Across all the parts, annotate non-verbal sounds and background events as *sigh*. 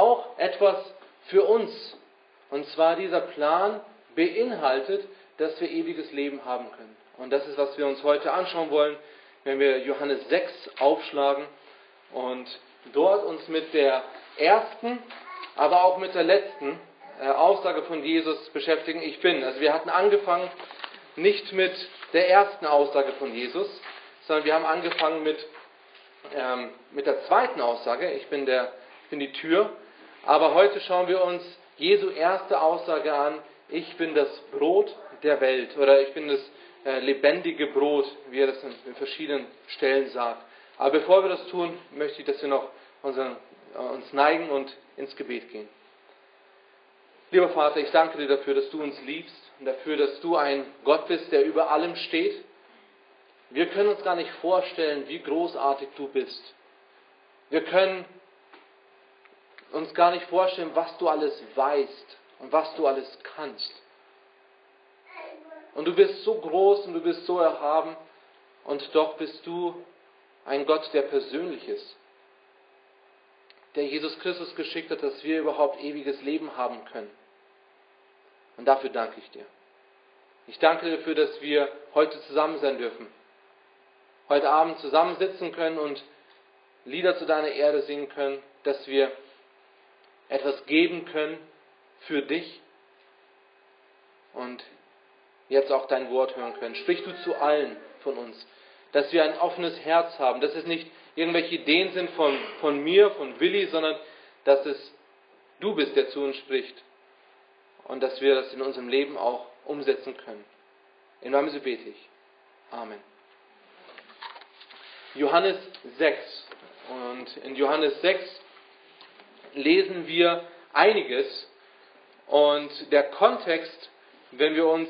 auch etwas für uns. Und zwar dieser Plan beinhaltet, dass wir ewiges Leben haben können. Und das ist, was wir uns heute anschauen wollen, wenn wir Johannes 6 aufschlagen und dort uns mit der ersten, aber auch mit der letzten äh, Aussage von Jesus beschäftigen. Ich bin. Also wir hatten angefangen nicht mit der ersten Aussage von Jesus, sondern wir haben angefangen mit, ähm, mit der zweiten Aussage. Ich bin, der, bin die Tür. Aber heute schauen wir uns Jesu erste Aussage an. Ich bin das Brot der Welt oder ich bin das äh, lebendige Brot, wie er das in, verschiedenen Stellen sagt. Aber bevor wir das tun, möchte ich, dass wir noch unseren, äh, uns neigen und ins Gebet gehen. Lieber Vater, ich danke dir dafür, dass du uns liebst und dafür, dass du ein Gott bist, der über allem steht. Wir können uns gar nicht vorstellen, wie großartig du bist. Wir können uns gar nicht vorstellen, was du alles weißt und was du alles kannst. Und du bist so groß und du bist so erhaben und doch bist du ein Gott, der persönlich ist, der Jesus Christus geschickt hat, dass wir überhaupt ewiges Leben haben können. Und dafür danke ich dir. Ich danke dir dafür, dass wir heute zusammen sein dürfen, heute Abend zusammensitzen können und Lieder zu deiner Erde singen können, dass wir etwas geben können für dich und jetzt auch dein Wort hören können. Sprich du zu allen von uns, dass wir ein offenes Herz haben, dass es nicht irgendwelche Ideen sind von, von mir, von Willi, sondern dass es du bist, der zu uns spricht und dass wir das in unserem Leben auch umsetzen können. In meinem Sie bete ich. Amen. Johannes 6. Und in Johannes 6 lesen wir einiges. Und der Kontext, wenn wir uns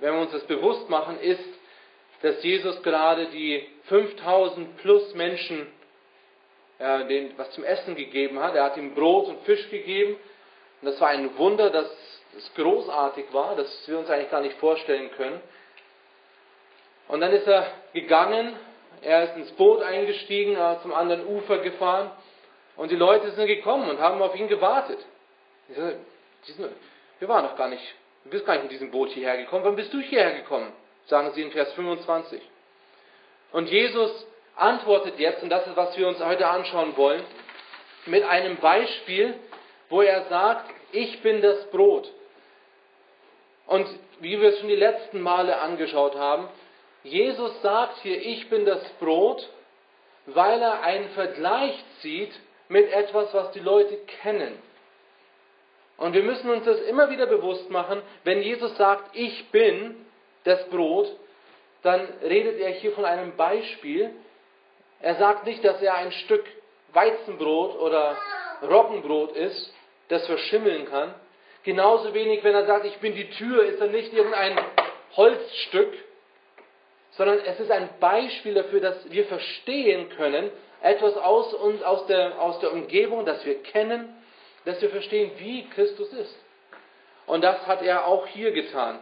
wenn wir uns das bewusst machen, ist, dass Jesus gerade die 5000 plus Menschen äh, denen was zum Essen gegeben hat. Er hat ihm Brot und Fisch gegeben. Und das war ein Wunder, das, das großartig war, das wir uns eigentlich gar nicht vorstellen können. Und dann ist er gegangen, er ist ins Boot eingestiegen, er ist zum anderen Ufer gefahren und die Leute sind gekommen und haben auf ihn gewartet. Wir waren noch gar nicht Du bist gar nicht mit diesem Boot hierher gekommen. Wann bist du hierher gekommen? Sagen sie in Vers 25. Und Jesus antwortet jetzt, und das ist, was wir uns heute anschauen wollen, mit einem Beispiel, wo er sagt, ich bin das Brot. Und wie wir es schon die letzten Male angeschaut haben, Jesus sagt hier, ich bin das Brot, weil er einen Vergleich zieht mit etwas, was die Leute kennen. Und wir müssen uns das immer wieder bewusst machen, wenn Jesus sagt, ich bin das Brot, dann redet er hier von einem Beispiel. Er sagt nicht, dass er ein Stück Weizenbrot oder Roggenbrot ist, das verschimmeln kann. Genauso wenig, wenn er sagt, ich bin die Tür, ist er nicht irgendein Holzstück, sondern es ist ein Beispiel dafür, dass wir verstehen können, etwas aus uns, aus der, aus der Umgebung, das wir kennen, dass wir verstehen, wie Christus ist. Und das hat er auch hier getan.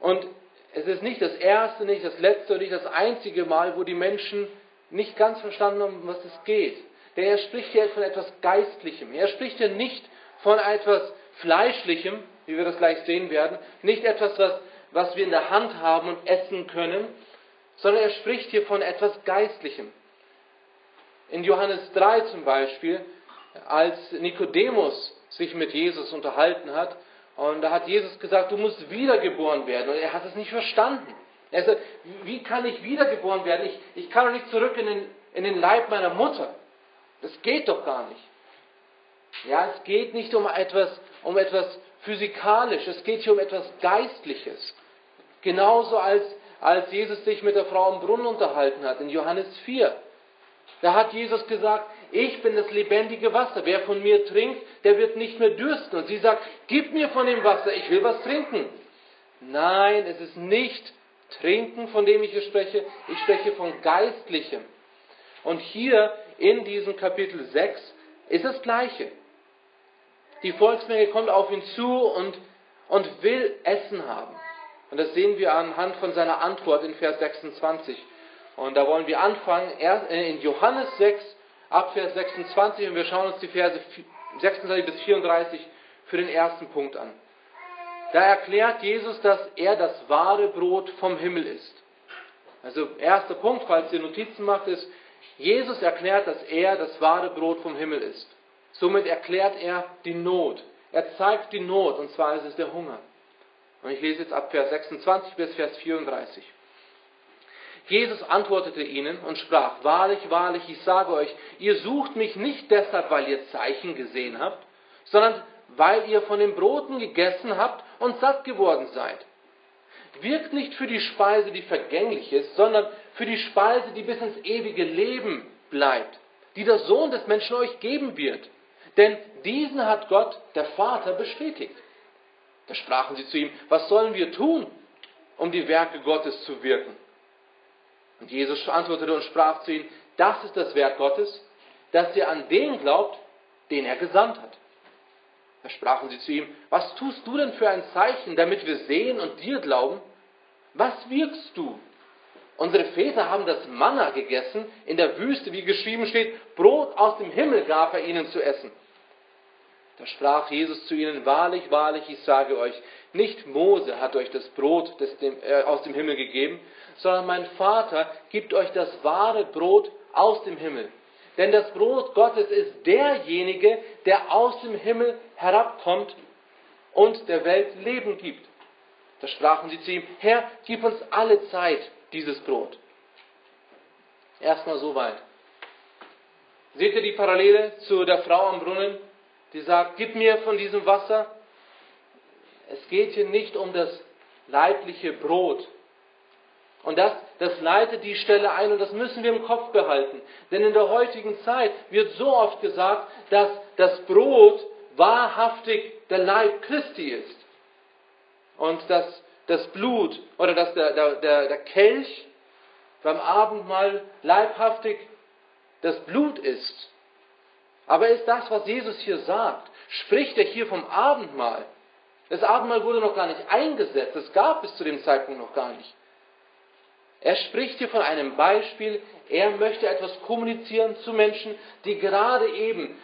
Und es ist nicht das erste, nicht das letzte und nicht das einzige Mal, wo die Menschen nicht ganz verstanden haben, was es geht. Denn er spricht hier von etwas Geistlichem. Er spricht hier nicht von etwas Fleischlichem, wie wir das gleich sehen werden, nicht etwas, was, was wir in der Hand haben und essen können, sondern er spricht hier von etwas Geistlichem. In Johannes 3 zum Beispiel als Nikodemus sich mit Jesus unterhalten hat. Und da hat Jesus gesagt, du musst wiedergeboren werden. Und er hat es nicht verstanden. Er sagt, wie kann ich wiedergeboren werden? Ich, ich kann doch nicht zurück in den, in den Leib meiner Mutter. Das geht doch gar nicht. Ja, es geht nicht um etwas, um etwas physikalisch, es geht hier um etwas Geistliches. Genauso als, als Jesus sich mit der Frau im Brunnen unterhalten hat, in Johannes 4. Da hat Jesus gesagt, ich bin das lebendige Wasser. Wer von mir trinkt, der wird nicht mehr dürsten. Und sie sagt, gib mir von dem Wasser, ich will was trinken. Nein, es ist nicht Trinken, von dem ich hier spreche. Ich spreche von Geistlichem. Und hier in diesem Kapitel 6 ist das Gleiche. Die Volksmenge kommt auf ihn zu und, und will Essen haben. Und das sehen wir anhand von seiner Antwort in Vers 26. Und da wollen wir anfangen, in Johannes 6, ab Vers 26 und wir schauen uns die Verse 26 bis 34 für den ersten Punkt an. Da erklärt Jesus, dass er das wahre Brot vom Himmel ist. Also erster Punkt, falls ihr Notizen macht, ist, Jesus erklärt, dass er das wahre Brot vom Himmel ist. Somit erklärt er die Not. Er zeigt die Not, und zwar ist es der Hunger. Und ich lese jetzt ab Vers 26 bis Vers 34. Jesus antwortete ihnen und sprach, Wahrlich, wahrlich, ich sage euch, ihr sucht mich nicht deshalb, weil ihr Zeichen gesehen habt, sondern weil ihr von den Broten gegessen habt und satt geworden seid. Wirkt nicht für die Speise, die vergänglich ist, sondern für die Speise, die bis ins ewige Leben bleibt, die der Sohn des Menschen euch geben wird. Denn diesen hat Gott, der Vater, bestätigt. Da sprachen sie zu ihm, was sollen wir tun, um die Werke Gottes zu wirken? Und Jesus antwortete und sprach zu ihnen, das ist das Werk Gottes, dass ihr an den glaubt, den er gesandt hat. Da sprachen sie zu ihm, was tust du denn für ein Zeichen, damit wir sehen und dir glauben? Was wirkst du? Unsere Väter haben das Manna gegessen in der Wüste, wie geschrieben steht, Brot aus dem Himmel gab er ihnen zu essen. Da sprach Jesus zu ihnen, wahrlich, wahrlich, ich sage euch, nicht Mose hat euch das Brot des, dem, äh, aus dem Himmel gegeben, sondern mein Vater gibt euch das wahre Brot aus dem Himmel. Denn das Brot Gottes ist derjenige, der aus dem Himmel herabkommt und der Welt Leben gibt. Da sprachen sie zu ihm, Herr, gib uns alle Zeit dieses Brot. Erstmal so weit. Seht ihr die Parallele zu der Frau am Brunnen, die sagt, gib mir von diesem Wasser? Es geht hier nicht um das leibliche Brot, und das, das leitet die Stelle ein und das müssen wir im Kopf behalten. Denn in der heutigen Zeit wird so oft gesagt, dass das Brot wahrhaftig der Leib Christi ist. Und dass das Blut oder dass der, der, der, der Kelch beim Abendmahl leibhaftig das Blut ist. Aber ist das, was Jesus hier sagt? Spricht er hier vom Abendmahl? Das Abendmahl wurde noch gar nicht eingesetzt. Es gab bis zu dem Zeitpunkt noch gar nicht. Er spricht hier von einem Beispiel, er möchte etwas kommunizieren zu Menschen, die gerade eben,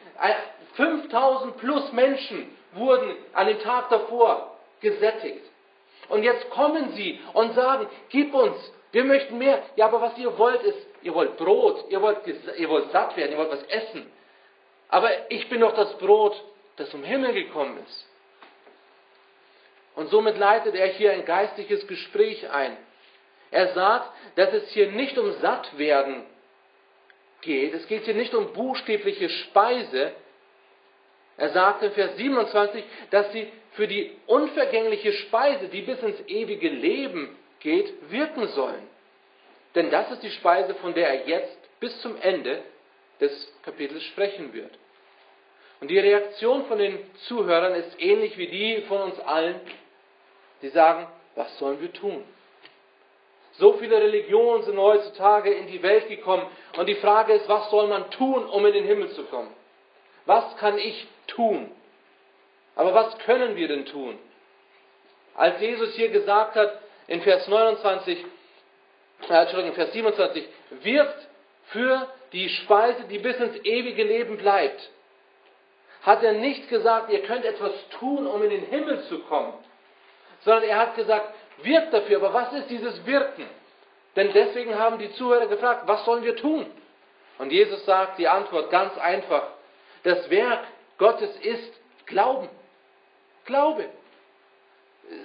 5000 plus Menschen wurden an dem Tag davor gesättigt. Und jetzt kommen sie und sagen, gib uns, wir möchten mehr. Ja, aber was ihr wollt ist, ihr wollt Brot, ihr wollt, ihr wollt satt werden, ihr wollt was essen. Aber ich bin doch das Brot, das vom Himmel gekommen ist. Und somit leitet er hier ein geistliches Gespräch ein. Er sagt, dass es hier nicht um Sattwerden geht, es geht hier nicht um buchstäbliche Speise. Er sagt in Vers 27, dass sie für die unvergängliche Speise, die bis ins ewige Leben geht, wirken sollen. Denn das ist die Speise, von der er jetzt bis zum Ende des Kapitels sprechen wird. Und die Reaktion von den Zuhörern ist ähnlich wie die von uns allen, die sagen, was sollen wir tun? So viele Religionen sind heutzutage in die Welt gekommen. Und die Frage ist, was soll man tun, um in den Himmel zu kommen? Was kann ich tun? Aber was können wir denn tun? Als Jesus hier gesagt hat, in Vers 29, äh, Entschuldigung, Vers 27, wirkt für die Speise, die bis ins ewige Leben bleibt, hat er nicht gesagt, ihr könnt etwas tun, um in den Himmel zu kommen, sondern er hat gesagt, wirkt dafür. Aber was ist dieses Wirken? Denn deswegen haben die Zuhörer gefragt, was sollen wir tun? Und Jesus sagt die Antwort ganz einfach. Das Werk Gottes ist Glauben. Glaube.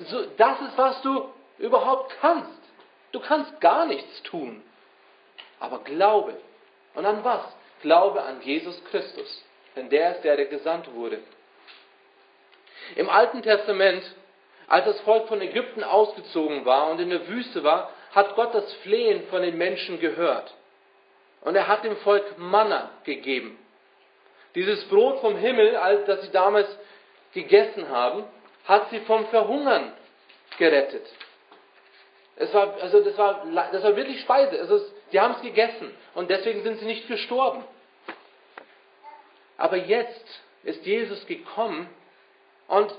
So, das ist, was du überhaupt kannst. Du kannst gar nichts tun. Aber Glaube. Und an was? Glaube an Jesus Christus. Denn der ist der, der gesandt wurde. Im Alten Testament als das Volk von Ägypten ausgezogen war und in der Wüste war, hat Gott das Flehen von den Menschen gehört. Und er hat dem Volk Manna gegeben. Dieses Brot vom Himmel, das sie damals gegessen haben, hat sie vom Verhungern gerettet. Es war, also das war, das war wirklich Speise. Es, die haben es gegessen und deswegen sind sie nicht gestorben. Aber jetzt ist Jesus gekommen und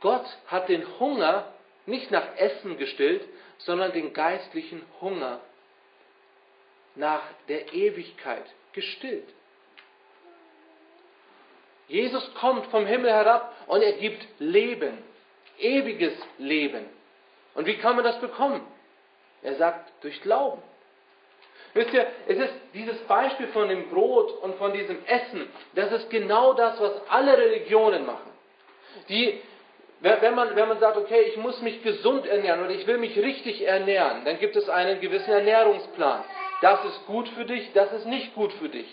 Gott hat den Hunger nicht nach Essen gestillt, sondern den geistlichen Hunger nach der Ewigkeit gestillt. Jesus kommt vom Himmel herab und er gibt Leben, ewiges Leben. Und wie kann man das bekommen? Er sagt, durch Glauben. Wisst ihr, es ist dieses Beispiel von dem Brot und von diesem Essen, das ist genau das, was alle Religionen machen. Die, wenn man, wenn man sagt, okay, ich muss mich gesund ernähren oder ich will mich richtig ernähren, dann gibt es einen gewissen Ernährungsplan. Das ist gut für dich, das ist nicht gut für dich.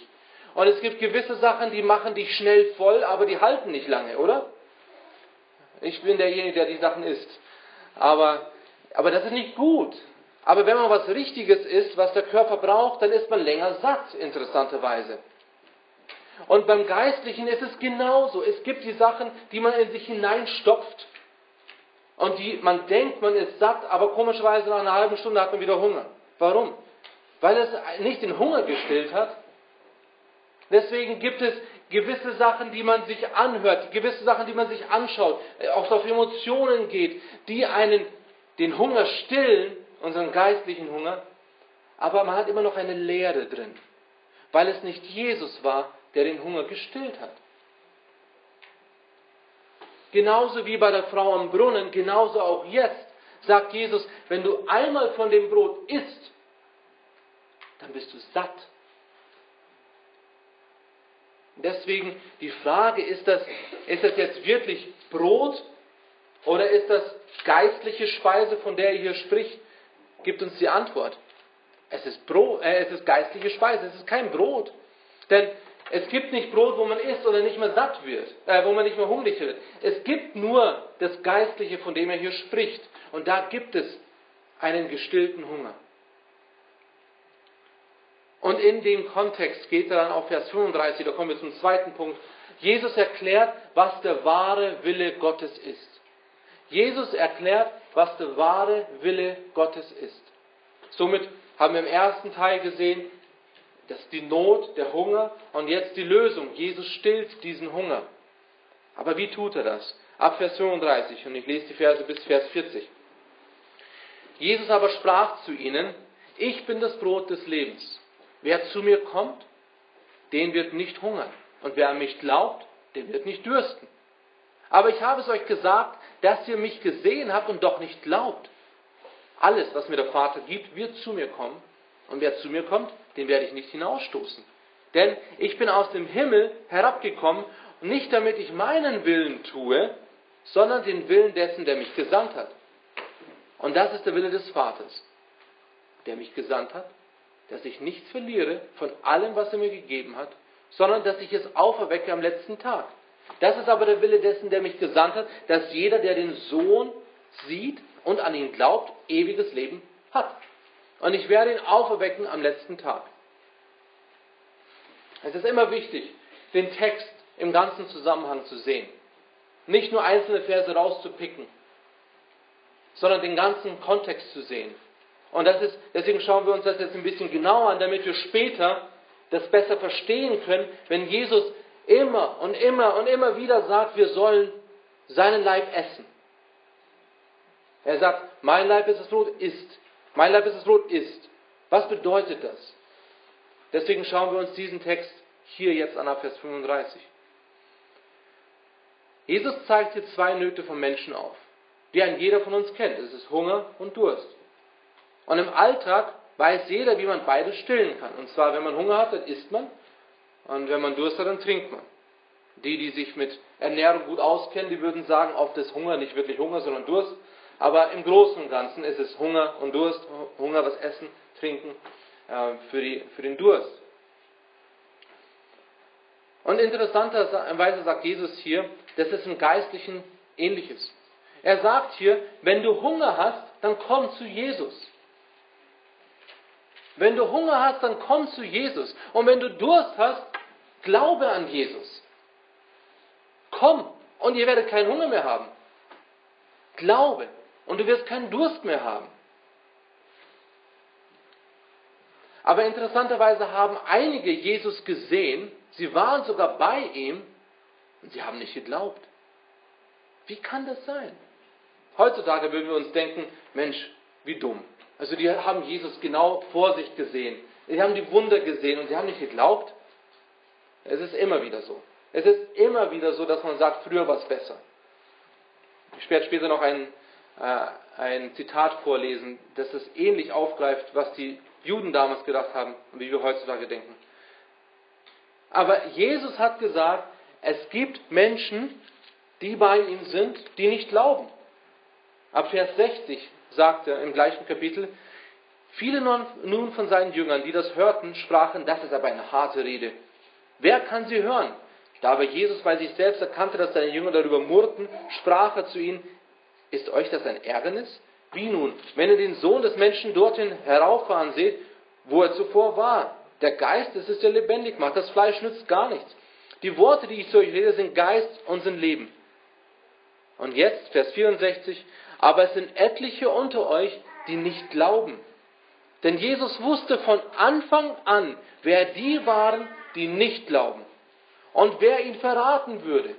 Und es gibt gewisse Sachen, die machen dich schnell voll, aber die halten nicht lange, oder? Ich bin derjenige, der die Sachen isst. Aber, aber das ist nicht gut. Aber wenn man was Richtiges isst, was der Körper braucht, dann ist man länger satt, interessanterweise. Und beim Geistlichen ist es genauso. Es gibt die Sachen, die man in sich hineinstopft und die man denkt, man ist satt, aber komischerweise nach einer halben Stunde hat man wieder Hunger. Warum? Weil es nicht den Hunger gestillt hat. Deswegen gibt es gewisse Sachen, die man sich anhört, gewisse Sachen, die man sich anschaut, auch auf Emotionen geht, die einen den Hunger stillen, unseren geistlichen Hunger, aber man hat immer noch eine Leere drin, weil es nicht Jesus war, der den Hunger gestillt hat. Genauso wie bei der Frau am Brunnen, genauso auch jetzt sagt Jesus, wenn du einmal von dem Brot isst, dann bist du satt. Deswegen die Frage, ist das, ist das jetzt wirklich Brot oder ist das geistliche Speise, von der er hier spricht? Gibt uns die Antwort. Es ist, Brot, äh, es ist geistliche Speise, es ist kein Brot. Denn es gibt nicht Brot, wo man isst oder nicht mehr satt wird, äh, wo man nicht mehr hungrig wird. Es gibt nur das Geistliche, von dem er hier spricht. Und da gibt es einen gestillten Hunger. Und in dem Kontext geht er dann auf Vers 35, da kommen wir zum zweiten Punkt. Jesus erklärt, was der wahre Wille Gottes ist. Jesus erklärt, was der wahre Wille Gottes ist. Somit haben wir im ersten Teil gesehen, dass die Not, der Hunger und jetzt die Lösung. Jesus stillt diesen Hunger. Aber wie tut er das? Ab Vers 35 und ich lese die Verse bis Vers 40. Jesus aber sprach zu ihnen, ich bin das Brot des Lebens. Wer zu mir kommt, den wird nicht hungern. Und wer an mich glaubt, der wird nicht dürsten. Aber ich habe es euch gesagt, dass ihr mich gesehen habt und doch nicht glaubt. Alles, was mir der Vater gibt, wird zu mir kommen. Und wer zu mir kommt, den werde ich nicht hinausstoßen. Denn ich bin aus dem Himmel herabgekommen, nicht damit ich meinen Willen tue, sondern den Willen dessen, der mich gesandt hat. Und das ist der Wille des Vaters, der mich gesandt hat, dass ich nichts verliere von allem, was er mir gegeben hat, sondern dass ich es auferwecke am letzten Tag. Das ist aber der Wille dessen, der mich gesandt hat, dass jeder, der den Sohn sieht und an ihn glaubt, ewiges Leben hat. Und ich werde ihn auferwecken am letzten Tag. Es ist immer wichtig, den Text im ganzen Zusammenhang zu sehen. Nicht nur einzelne Verse rauszupicken, sondern den ganzen Kontext zu sehen. Und das ist, deswegen schauen wir uns das jetzt ein bisschen genauer an, damit wir später das besser verstehen können, wenn Jesus immer und immer und immer wieder sagt, wir sollen seinen Leib essen. Er sagt, mein Leib ist das Brot, ist. Mein Leib ist das Brot, ist. Was bedeutet das? Deswegen schauen wir uns diesen Text hier jetzt an, ab Vers 35. Jesus zeigt hier zwei Nöte von Menschen auf, die ein jeder von uns kennt. Es ist Hunger und Durst. Und im Alltag weiß jeder, wie man beides stillen kann. Und zwar, wenn man Hunger hat, dann isst man. Und wenn man Durst hat, dann trinkt man. Die, die sich mit Ernährung gut auskennen, die würden sagen, oft ist Hunger nicht wirklich Hunger, sondern Durst. Aber im Großen und Ganzen ist es Hunger und Durst. Hunger, was essen, trinken äh, für, die, für den Durst. Und interessanterweise sagt Jesus hier, das ist im Geistlichen ähnliches. Er sagt hier, wenn du Hunger hast, dann komm zu Jesus. Wenn du Hunger hast, dann komm zu Jesus. Und wenn du Durst hast, glaube an Jesus. Komm und ihr werdet keinen Hunger mehr haben. Glaube und du wirst keinen Durst mehr haben. Aber interessanterweise haben einige Jesus gesehen, sie waren sogar bei ihm und sie haben nicht geglaubt. Wie kann das sein? Heutzutage würden wir uns denken, Mensch, wie dumm. Also die haben Jesus genau vor sich gesehen. Die haben die Wunder gesehen und sie haben nicht geglaubt. Es ist immer wieder so. Es ist immer wieder so, dass man sagt, früher war es besser. Ich werde später noch ein, äh, ein Zitat vorlesen, das es ähnlich aufgreift, was die Juden damals gedacht haben und wie wir heutzutage denken. Aber Jesus hat gesagt, es gibt Menschen, die bei ihm sind, die nicht glauben. Ab Vers 60 sagt er im gleichen Kapitel, viele nun von seinen Jüngern, die das hörten, sprachen, das ist aber eine harte Rede. Wer kann sie hören? Da aber Jesus bei sich selbst erkannte, dass seine Jünger darüber murrten, sprach er zu ihnen, ist euch das ein Ärgernis? Wie nun, wenn ihr den Sohn des Menschen dorthin herauffahren seht, wo er zuvor war? Der Geist ist es, der lebendig macht. Das Fleisch nützt gar nichts. Die Worte, die ich zu euch rede, sind Geist und sind Leben. Und jetzt, Vers 64, aber es sind etliche unter euch, die nicht glauben. Denn Jesus wusste von Anfang an, wer die waren, die nicht glauben und wer ihn verraten würde.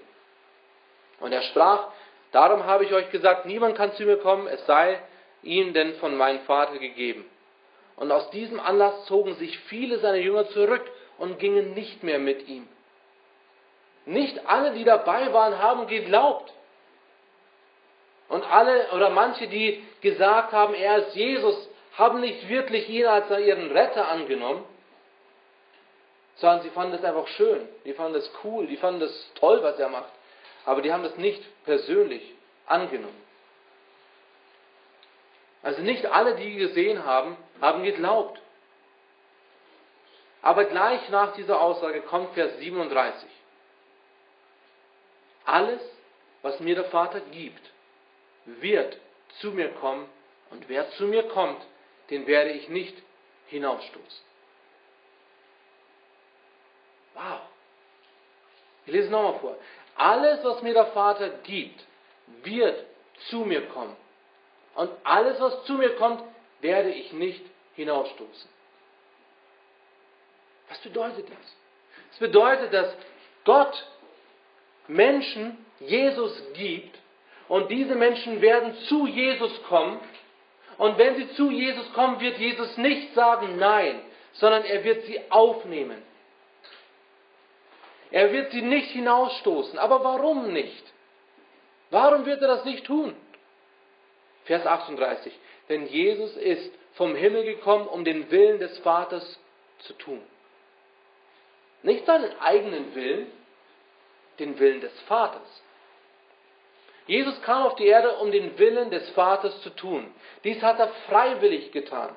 Und er sprach, darum habe ich euch gesagt, niemand kann zu mir kommen, es sei ihm denn von meinem Vater gegeben. Und aus diesem Anlass zogen sich viele seiner Jünger zurück und gingen nicht mehr mit ihm. Nicht alle, die dabei waren, haben geglaubt. Und alle oder manche, die gesagt haben, er ist Jesus, haben nicht wirklich ihn als ihren Retter angenommen, sondern sie fanden es einfach schön, die fanden es cool, die fanden es toll, was er macht. Aber die haben es nicht persönlich angenommen. Also nicht alle, die gesehen haben, haben geglaubt. Aber gleich nach dieser Aussage kommt Vers 37. Alles, was mir der Vater gibt, wird zu mir kommen und wer zu mir kommt, den werde ich nicht hinausstoßen. Wow. Ich lese nochmal vor. Alles, was mir der Vater gibt, wird zu mir kommen. Und alles, was zu mir kommt, werde ich nicht hinausstoßen. Was bedeutet das? Es das bedeutet, dass Gott Menschen Jesus gibt und diese Menschen werden zu Jesus kommen. Und wenn sie zu Jesus kommen, wird Jesus nicht sagen Nein, sondern er wird sie aufnehmen. Er wird sie nicht hinausstoßen. Aber warum nicht? Warum wird er das nicht tun? Vers 38. Denn Jesus ist vom Himmel gekommen, um den Willen des Vaters zu tun. Nicht seinen eigenen Willen, den Willen des Vaters. Jesus kam auf die Erde, um den Willen des Vaters zu tun. Dies hat er freiwillig getan.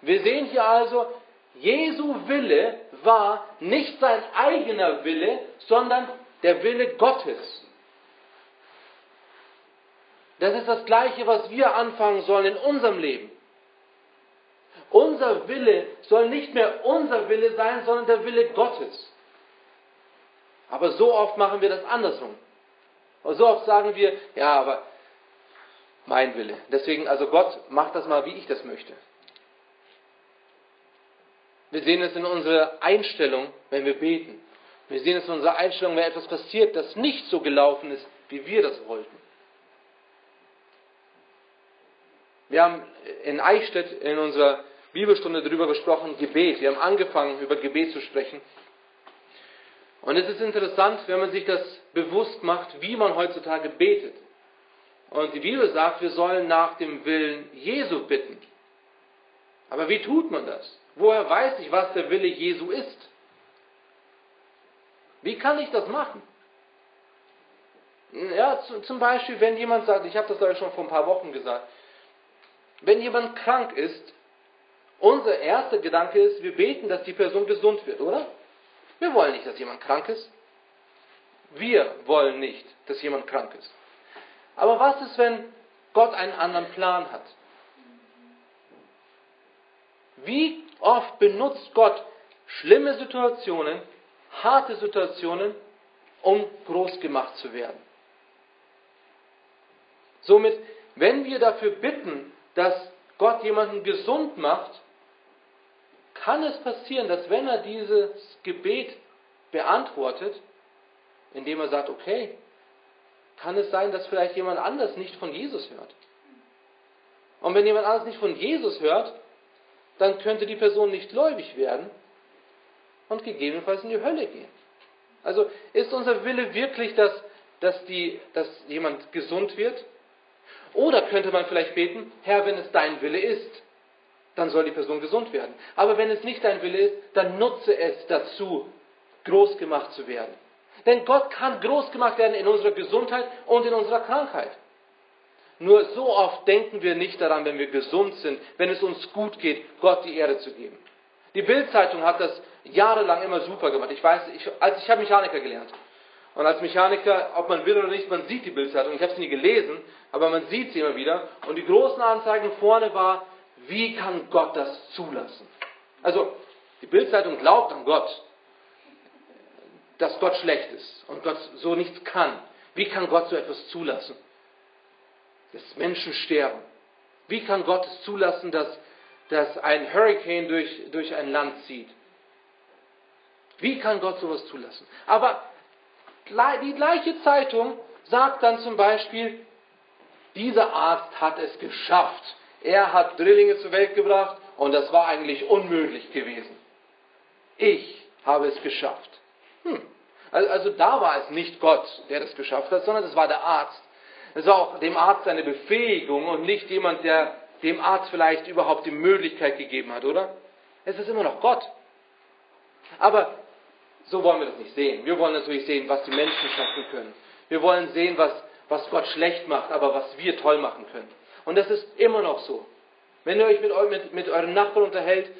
Wir sehen hier also, Jesu Wille war nicht sein eigener Wille, sondern der Wille Gottes. Das ist das Gleiche, was wir anfangen sollen in unserem Leben. Unser Wille soll nicht mehr unser Wille sein, sondern der Wille Gottes. Aber so oft machen wir das andersrum. Und so oft sagen wir, ja, aber mein Wille. Deswegen, also Gott, macht das mal, wie ich das möchte. Wir sehen es in unserer Einstellung, wenn wir beten. Wir sehen es in unserer Einstellung, wenn etwas passiert, das nicht so gelaufen ist, wie wir das wollten. Wir haben in Eichstätt in unserer Bibelstunde darüber gesprochen, Gebet. Wir haben angefangen, über Gebet zu sprechen. Und es ist interessant, wenn man sich das bewusst macht, wie man heutzutage betet. Und die Bibel sagt, wir sollen nach dem Willen Jesu bitten. Aber wie tut man das? Woher weiß ich, was der Wille Jesu ist? Wie kann ich das machen? Ja, zum Beispiel, wenn jemand sagt, ich habe das euch schon vor ein paar Wochen gesagt, wenn jemand krank ist, unser erster Gedanke ist, wir beten, dass die Person gesund wird, oder? Wir wollen nicht, dass jemand krank ist. Wir wollen nicht, dass jemand krank ist. Aber was ist, wenn Gott einen anderen Plan hat? Wie oft benutzt Gott schlimme Situationen, harte Situationen, um groß gemacht zu werden? Somit, wenn wir dafür bitten, dass Gott jemanden gesund macht, kann es passieren, dass wenn er dieses Gebet beantwortet, indem er sagt, okay, kann es sein, dass vielleicht jemand anders nicht von Jesus hört. Und wenn jemand anders nicht von Jesus hört, dann könnte die Person nicht gläubig werden und gegebenenfalls in die Hölle gehen. Also ist unser Wille wirklich, dass, dass, die, dass jemand gesund wird? Oder könnte man vielleicht beten, Herr, wenn es dein Wille ist, dann soll die Person gesund werden. Aber wenn es nicht dein Wille ist, dann nutze es dazu, groß gemacht zu werden. Denn Gott kann groß gemacht werden in unserer Gesundheit und in unserer Krankheit. Nur so oft denken wir nicht daran, wenn wir gesund sind, wenn es uns gut geht, Gott die Ehre zu geben. Die Bildzeitung hat das jahrelang immer super gemacht. Ich weiß, ich, als ich habe Mechaniker gelernt. Und als Mechaniker, ob man will oder nicht, man sieht die Bildzeitung. Ich habe sie nie gelesen, aber man sieht sie immer wieder. Und die großen Anzeigen vorne war, wie kann Gott das zulassen? Also, die Bildzeitung glaubt an Gott, dass Gott schlecht ist und Gott so nichts kann. Wie kann Gott so etwas zulassen? Dass Menschen sterben. Wie kann Gott es zulassen, dass, dass ein Hurricane durch, durch ein Land zieht? Wie kann Gott sowas zulassen? Aber die gleiche Zeitung sagt dann zum Beispiel, dieser Arzt hat es geschafft. Er hat Drillinge zur Welt gebracht und das war eigentlich unmöglich gewesen. Ich habe es geschafft. Hm. Also, also da war es nicht Gott, der das geschafft hat, sondern es war der Arzt. Es war auch dem Arzt eine Befähigung und nicht jemand, der dem Arzt vielleicht überhaupt die Möglichkeit gegeben hat, oder? Es ist immer noch Gott. Aber so wollen wir das nicht sehen. Wir wollen natürlich sehen, was die Menschen schaffen können. Wir wollen sehen, was, was Gott schlecht macht, aber was wir toll machen können. Und das ist immer noch so. Wenn ihr euch mit, mit, mit euren Nachbarn unterhält,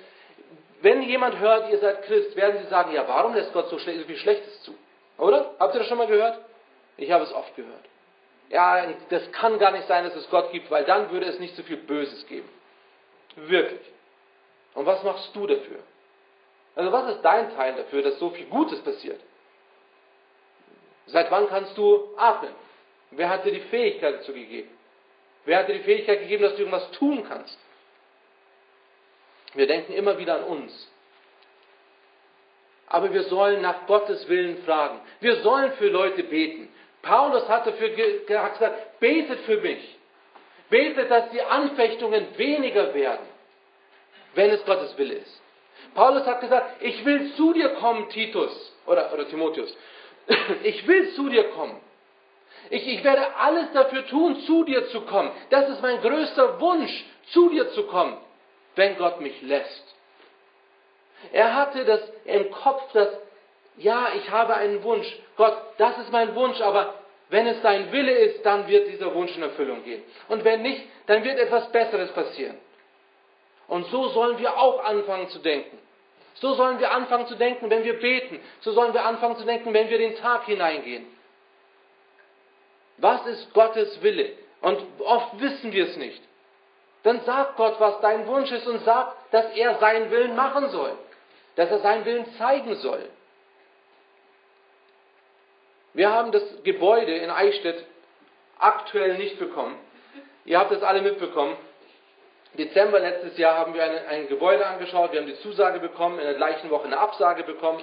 wenn jemand hört, ihr seid Christ, werden sie sagen, ja, warum lässt Gott so, schle so viel Schlechtes zu? Oder? Habt ihr das schon mal gehört? Ich habe es oft gehört. Ja, das kann gar nicht sein, dass es Gott gibt, weil dann würde es nicht so viel Böses geben. Wirklich. Und was machst du dafür? Also was ist dein Teil dafür, dass so viel Gutes passiert? Seit wann kannst du atmen? Wer hat dir die Fähigkeit dazu gegeben? Wer hat dir die Fähigkeit gegeben, dass du irgendwas tun kannst? Wir denken immer wieder an uns. Aber wir sollen nach Gottes Willen fragen. Wir sollen für Leute beten. Paulus hat dafür gesagt, betet für mich. Betet, dass die Anfechtungen weniger werden, wenn es Gottes Wille ist. Paulus hat gesagt, ich will zu dir kommen, Titus, oder, oder Timotheus. *laughs* Ich will zu dir kommen. Ich, ich werde alles dafür tun, zu dir zu kommen. Das ist mein größter Wunsch, zu dir zu kommen, wenn Gott mich lässt. Er hatte das im Kopf, dass, ja, ich habe einen Wunsch. Gott, das ist mein Wunsch, aber wenn es dein Wille ist, dann wird dieser Wunsch in Erfüllung gehen. Und wenn nicht, dann wird etwas Besseres passieren. Und so sollen wir auch anfangen zu denken. So sollen wir anfangen zu denken, wenn wir beten. So sollen wir anfangen zu denken, wenn wir den Tag hineingehen. Was ist Gottes Wille? Und oft wissen wir es nicht. Dann sag Gott, was dein Wunsch ist und sag, dass er seinen Willen machen soll. Dass er seinen Willen zeigen soll. Wir haben das Gebäude in Eichstätt aktuell nicht bekommen. Ihr habt es alle mitbekommen. Dezember letztes Jahr haben wir ein, ein Gebäude angeschaut, wir haben die Zusage bekommen, in der gleichen Woche eine Absage bekommen.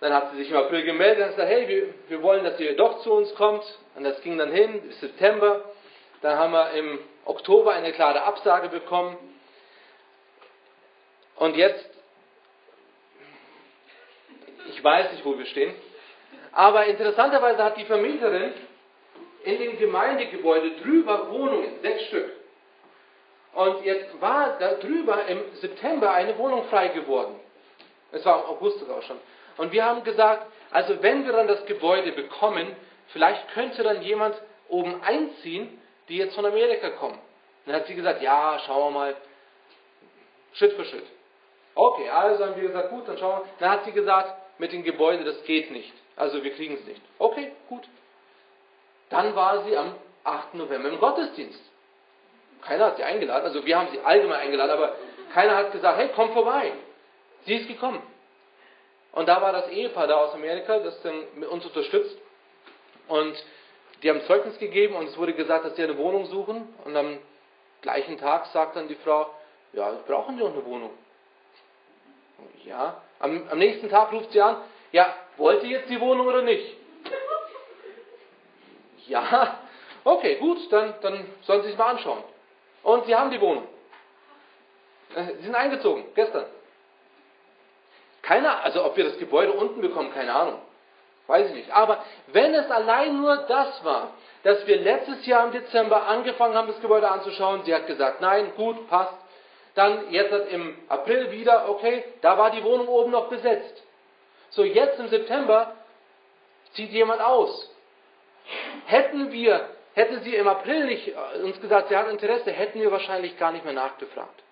Dann hat sie sich im April gemeldet und gesagt, hey, wir, wir wollen, dass ihr doch zu uns kommt. Und das ging dann hin bis September. Dann haben wir im Oktober eine klare Absage bekommen. Und jetzt, ich weiß nicht, wo wir stehen, aber interessanterweise hat die Vermieterin in dem Gemeindegebäude drüber Wohnungen, sechs Stück. Und jetzt war da drüber im September eine Wohnung frei geworden. Es war im August sogar schon. Und wir haben gesagt, also wenn wir dann das Gebäude bekommen, vielleicht könnte dann jemand oben einziehen, die jetzt von Amerika kommen. Dann hat sie gesagt, ja, schauen wir mal, Schritt für Schritt. Okay, also haben wir gesagt, gut, dann schauen wir. Dann hat sie gesagt, mit dem Gebäude, das geht nicht. Also wir kriegen es nicht. Okay, gut. Dann war sie am 8. November im Gottesdienst. Keiner hat sie eingeladen, also wir haben sie allgemein eingeladen, aber keiner hat gesagt, hey, komm vorbei. Sie ist gekommen. Und da war das Ehepaar da aus Amerika, das mit uns unterstützt. Und die haben Zeugnis gegeben und es wurde gesagt, dass sie eine Wohnung suchen. Und am gleichen Tag sagt dann die Frau, ja, brauchen Sie auch eine Wohnung. Ja. Am, am nächsten Tag ruft sie an, ja, wollt ihr jetzt die Wohnung oder nicht? *laughs* Ja, okay, gut, dann, dann sollen Sie sich mal anschauen. Und sie haben die Wohnung. Äh, sie sind eingezogen, gestern. Keiner, also ob wir das Gebäude unten bekommen, keine Ahnung. Weiß ich nicht. Aber wenn es allein nur das war, dass wir letztes Jahr im Dezember angefangen haben, das Gebäude anzuschauen, sie hat gesagt, nein, gut, passt. Dann jetzt im April wieder, okay, da war die Wohnung oben noch besetzt. So, jetzt im September zieht jemand aus. Hätten wir, hätte sie im April nicht äh, uns gesagt, sie hat Interesse, hätten wir wahrscheinlich gar nicht mehr nachgefragt.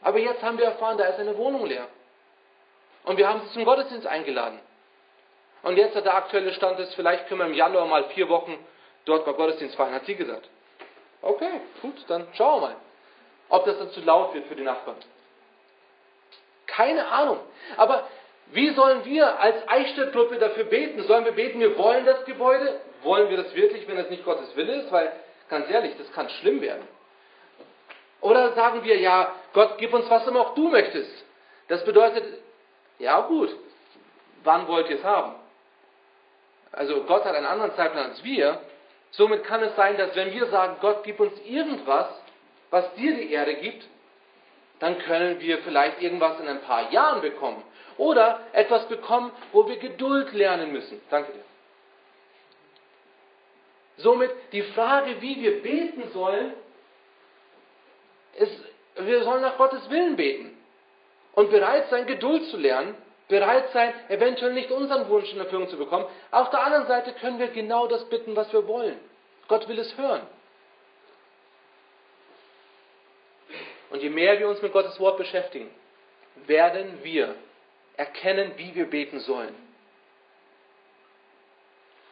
Aber jetzt haben wir erfahren, da ist eine Wohnung leer. Und wir haben sie zum Gottesdienst eingeladen. Und jetzt hat der aktuelle Stand ist, vielleicht können wir im Januar mal vier Wochen dort mal Gottesdienst feiern, hat sie gesagt. Okay, gut, dann schauen wir mal, ob das dann zu laut wird für die Nachbarn. Keine Ahnung. Aber wie sollen wir als Eichstätt-Gruppe dafür beten? Sollen wir beten, wir wollen das Gebäude? Wollen wir das wirklich, wenn es nicht Gottes Wille ist? Weil, ganz ehrlich, das kann schlimm werden. Oder sagen wir, ja, Gott, gib uns, was immer auch du möchtest. Das bedeutet, ja gut, wann wollt ihr es haben? Also Gott hat einen anderen Zeitplan als wir. Somit kann es sein, dass wenn wir sagen, Gott, gib uns irgendwas, was dir die Erde gibt, dann können wir vielleicht irgendwas in ein paar Jahren bekommen. Oder etwas bekommen, wo wir Geduld lernen müssen. Danke dir. Somit die Frage, wie wir beten sollen, ist, wir sollen nach Gottes Willen beten. Und bereit sein, Geduld zu lernen, bereit sein, eventuell nicht unseren Wunsch in Erfüllung zu bekommen. Auf der anderen Seite können wir genau das bitten, was wir wollen. Gott will es hören. Und je mehr wir uns mit Gottes Wort beschäftigen, werden wir erkennen, wie wir beten sollen.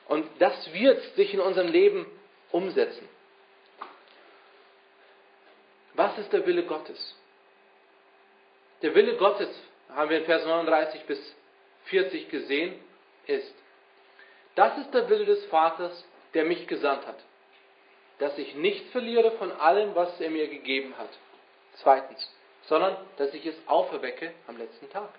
Und das wird sich in unserem Leben umsetzen. Was ist der Wille Gottes? Der Wille Gottes, haben wir in Vers 39 bis 40 gesehen, ist, das ist der Wille des Vaters, der mich gesandt hat, dass ich nicht verliere von allem, was er mir gegeben hat. Zweitens, sondern dass ich es auferwecke am letzten Tag.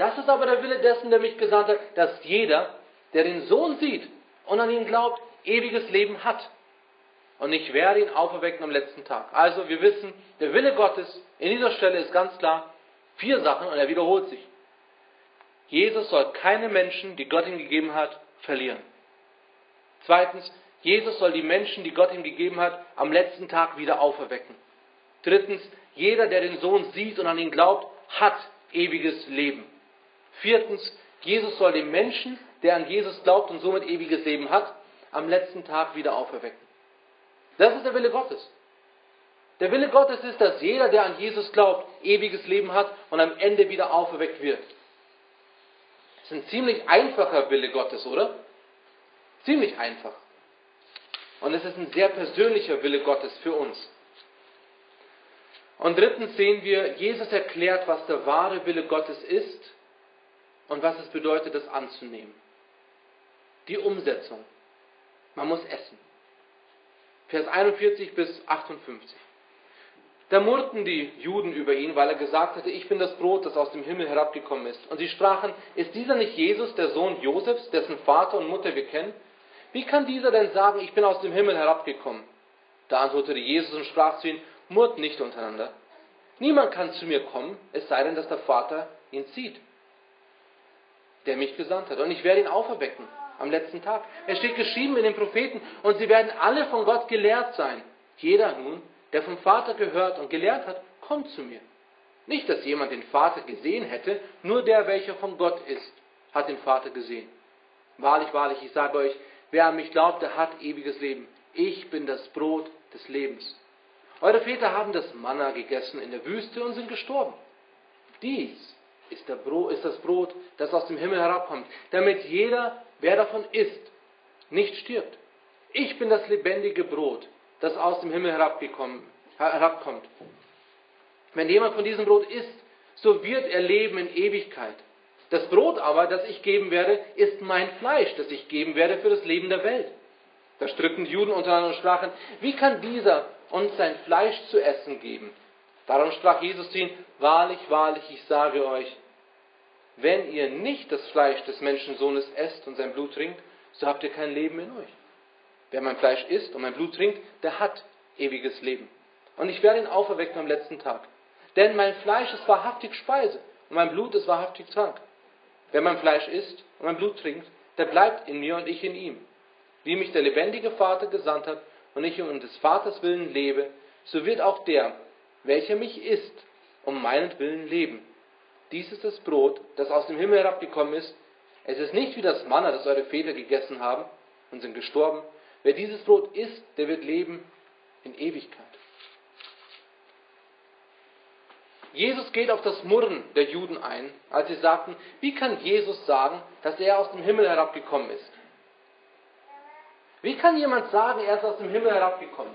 Das ist aber der Wille dessen, der mich gesandt hat, dass jeder, der den Sohn sieht und an ihn glaubt, ewiges Leben hat. Und ich werde ihn auferwecken am letzten Tag. Also wir wissen, der Wille Gottes in dieser Stelle ist ganz klar vier Sachen und er wiederholt sich. Jesus soll keine Menschen, die Gott ihm gegeben hat, verlieren. Zweitens, Jesus soll die Menschen, die Gott ihm gegeben hat, am letzten Tag wieder auferwecken. Drittens, jeder, der den Sohn sieht und an ihn glaubt, hat ewiges Leben. Viertens, Jesus soll den Menschen, der an Jesus glaubt und somit ewiges Leben hat, am letzten Tag wieder auferwecken. Das ist der Wille Gottes. Der Wille Gottes ist, dass jeder, der an Jesus glaubt, ewiges Leben hat und am Ende wieder auferweckt wird. Das ist ein ziemlich einfacher Wille Gottes, oder? Ziemlich einfach. Und es ist ein sehr persönlicher Wille Gottes für uns. Und drittens sehen wir, Jesus erklärt, was der wahre Wille Gottes ist und was es bedeutet, das anzunehmen. Die Umsetzung. Man muss essen. Vers 41 bis 58. Da murrten die Juden über ihn, weil er gesagt hatte, ich bin das Brot, das aus dem Himmel herabgekommen ist. Und sie sprachen, ist dieser nicht Jesus, der Sohn Josefs, dessen Vater und Mutter wir kennen? Wie kann dieser denn sagen, ich bin aus dem Himmel herabgekommen? Da antwortete Jesus und sprach zu ihnen, murrt nicht untereinander. Niemand kann zu mir kommen, es sei denn, dass der Vater ihn zieht, der mich gesandt hat. Und ich werde ihn auferwecken am letzten Tag. Es steht geschrieben in den Propheten, und sie werden alle von Gott gelehrt sein. Jeder nun, der vom Vater gehört und gelehrt hat, kommt zu mir. Nicht, dass jemand den Vater gesehen hätte, nur der, welcher von Gott ist, hat den Vater gesehen. Wahrlich, wahrlich, ich sage euch, wer an mich glaubt, der hat ewiges Leben. Ich bin das Brot des Lebens. Eure Väter haben das Manna gegessen in der Wüste und sind gestorben. Dies ist, Brot, ist, das Brot, das aus dem Himmel herabkommt, damit jeder, wer davon isst, nicht stirbt. Ich bin das lebendige Brot, das aus dem Himmel herabkommt. Wenn jemand von diesem Brot isst, so wird er leben in Ewigkeit. Das Brot aber, das ich geben werde, ist mein Fleisch, das ich geben werde für das Leben der Welt. Da stritten die Juden untereinander und sprachen, wie kann dieser uns sein Fleisch zu essen geben? Darum sprach Jesus zu ihnen, wahrlich, wahrlich, ich sage euch, wenn ihr nicht das Fleisch des Menschensohnes esst und sein Blut trinkt, so habt ihr kein Leben in euch. Wer mein Fleisch isst und mein Blut trinkt, der hat ewiges Leben. Und ich werde ihn auferwecken am letzten Tag. Denn mein Fleisch ist wahrhaftig Speise und mein Blut ist wahrhaftig Trank. Wer mein Fleisch isst und mein Blut trinkt, der bleibt in mir und ich in ihm. Wie mich der lebendige Vater gesandt hat und ich um des Vaters willen lebe, so wird auch der, welcher mich isst, um meinetwillen leben. Dies ist das Brot, das aus dem Himmel herabgekommen ist. Es ist nicht wie das Manna, das eure Väter gegessen haben und sind gestorben. Wer dieses Brot isst, der wird leben in Ewigkeit. Jesus geht auf das Murren der Juden ein, als sie sagten, wie kann Jesus sagen, dass er aus dem Himmel herabgekommen ist? Wie kann jemand sagen, er ist aus dem Himmel herabgekommen?